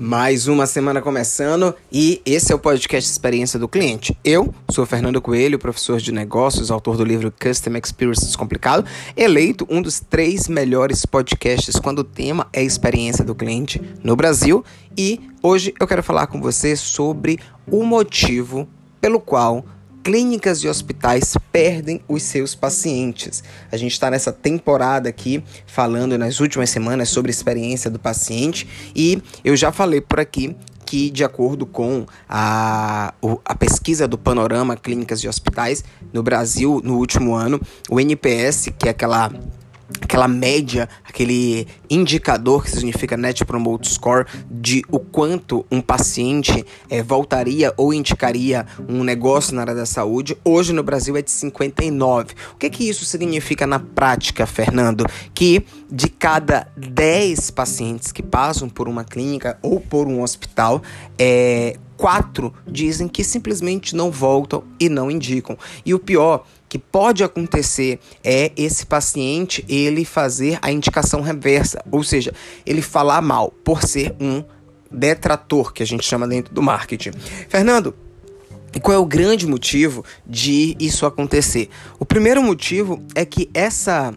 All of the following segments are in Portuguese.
Mais uma semana começando e esse é o podcast Experiência do Cliente. Eu sou Fernando Coelho, professor de negócios, autor do livro Custom Experience Descomplicado, eleito um dos três melhores podcasts quando o tema é experiência do cliente no Brasil. E hoje eu quero falar com você sobre o motivo pelo qual clínicas e hospitais perdem os seus pacientes. A gente está nessa temporada aqui falando nas últimas semanas sobre a experiência do paciente e eu já falei por aqui que, de acordo com a, a pesquisa do Panorama Clínicas e Hospitais no Brasil no último ano, o NPS, que é aquela aquela média, aquele indicador que significa Net Promote Score de o quanto um paciente é, voltaria ou indicaria um negócio na área da saúde, hoje no Brasil é de 59. O que, que isso significa na prática, Fernando? Que de cada 10 pacientes que passam por uma clínica ou por um hospital, é, quatro dizem que simplesmente não voltam e não indicam. E o pior que pode acontecer é esse paciente ele fazer a indicação reversa, ou seja, ele falar mal por ser um detrator que a gente chama dentro do marketing. Fernando, e qual é o grande motivo de isso acontecer? O primeiro motivo é que essa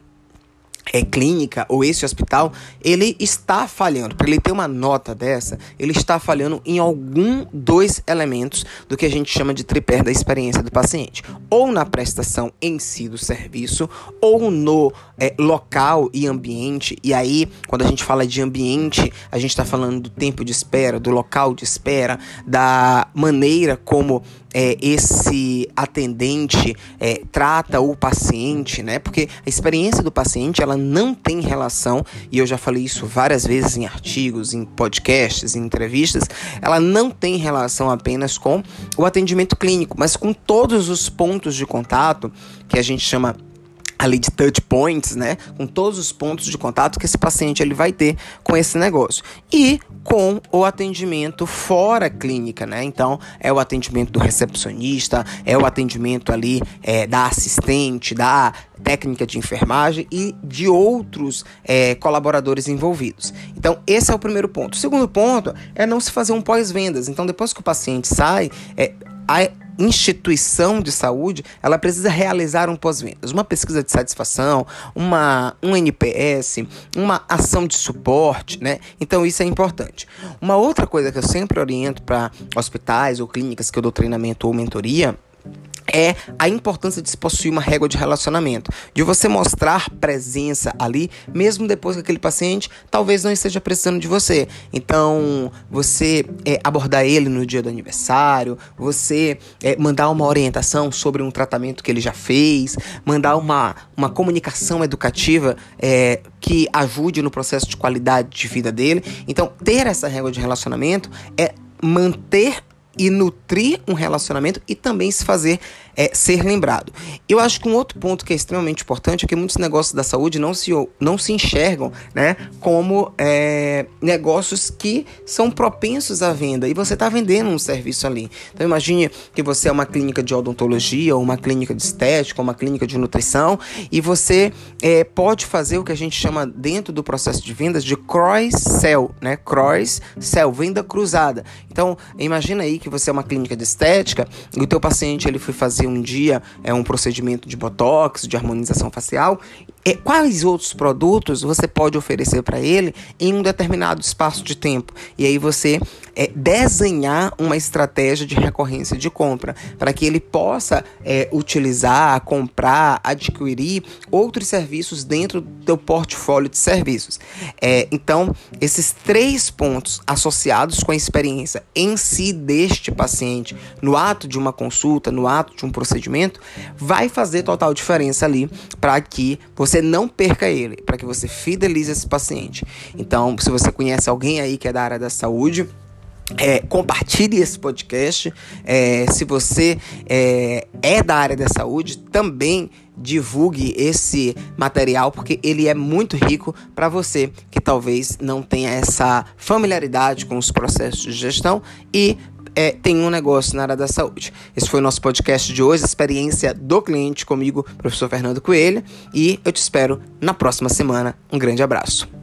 é, clínica ou esse hospital, ele está falhando. Para ele ter uma nota dessa, ele está falhando em algum dos elementos do que a gente chama de tripé da experiência do paciente. Ou na prestação em si do serviço, ou no é, local e ambiente. E aí, quando a gente fala de ambiente, a gente está falando do tempo de espera, do local de espera, da maneira como é, esse atendente é, trata o paciente, né? Porque a experiência do paciente ela não tem relação, e eu já falei isso várias vezes em artigos, em podcasts, em entrevistas, ela não tem relação apenas com o atendimento clínico, mas com todos os pontos de contato que a gente chama ali de touch points, né, com todos os pontos de contato que esse paciente ele vai ter com esse negócio. E com o atendimento fora clínica, né? Então, é o atendimento do recepcionista, é o atendimento ali é, da assistente, da técnica de enfermagem e de outros é, colaboradores envolvidos. Então, esse é o primeiro ponto. O segundo ponto é não se fazer um pós-vendas. Então, depois que o paciente sai, é, instituição de saúde, ela precisa realizar um pós-vendas, uma pesquisa de satisfação, uma, um NPS, uma ação de suporte, né? Então isso é importante. Uma outra coisa que eu sempre oriento para hospitais ou clínicas que eu dou treinamento ou mentoria é a importância de se possuir uma régua de relacionamento, de você mostrar presença ali, mesmo depois que aquele paciente talvez não esteja precisando de você. Então, você é, abordar ele no dia do aniversário, você é, mandar uma orientação sobre um tratamento que ele já fez, mandar uma, uma comunicação educativa é, que ajude no processo de qualidade de vida dele. Então, ter essa régua de relacionamento é manter e nutrir um relacionamento e também se fazer é, ser lembrado. Eu acho que um outro ponto que é extremamente importante é que muitos negócios da saúde não se, não se enxergam né, como é, negócios que são propensos à venda e você está vendendo um serviço ali. Então imagine que você é uma clínica de odontologia, ou uma clínica de estética, ou uma clínica de nutrição e você é, pode fazer o que a gente chama dentro do processo de vendas de cross-sell, né? Cross-sell, venda cruzada. Então imagina aí que você é uma clínica de estética e o teu paciente ele foi fazer um dia é um procedimento de botox, de harmonização facial, é, quais outros produtos você pode oferecer para ele em um determinado espaço de tempo. E aí você é, desenhar uma estratégia de recorrência de compra para que ele possa é, utilizar, comprar, adquirir outros serviços dentro do teu portfólio de serviços. É, então, esses três pontos associados com a experiência em si deste paciente, no ato de uma consulta, no ato de um procedimento, vai fazer total diferença ali para que você não perca ele, para que você fidelize esse paciente. Então, se você conhece alguém aí que é da área da saúde, é, compartilhe esse podcast. É, se você é, é da área da saúde, também divulgue esse material porque ele é muito rico para você que talvez não tenha essa familiaridade com os processos de gestão e é, tem um negócio na área da saúde. Esse foi o nosso podcast de hoje, experiência do cliente comigo, professor Fernando Coelho, e eu te espero na próxima semana. Um grande abraço.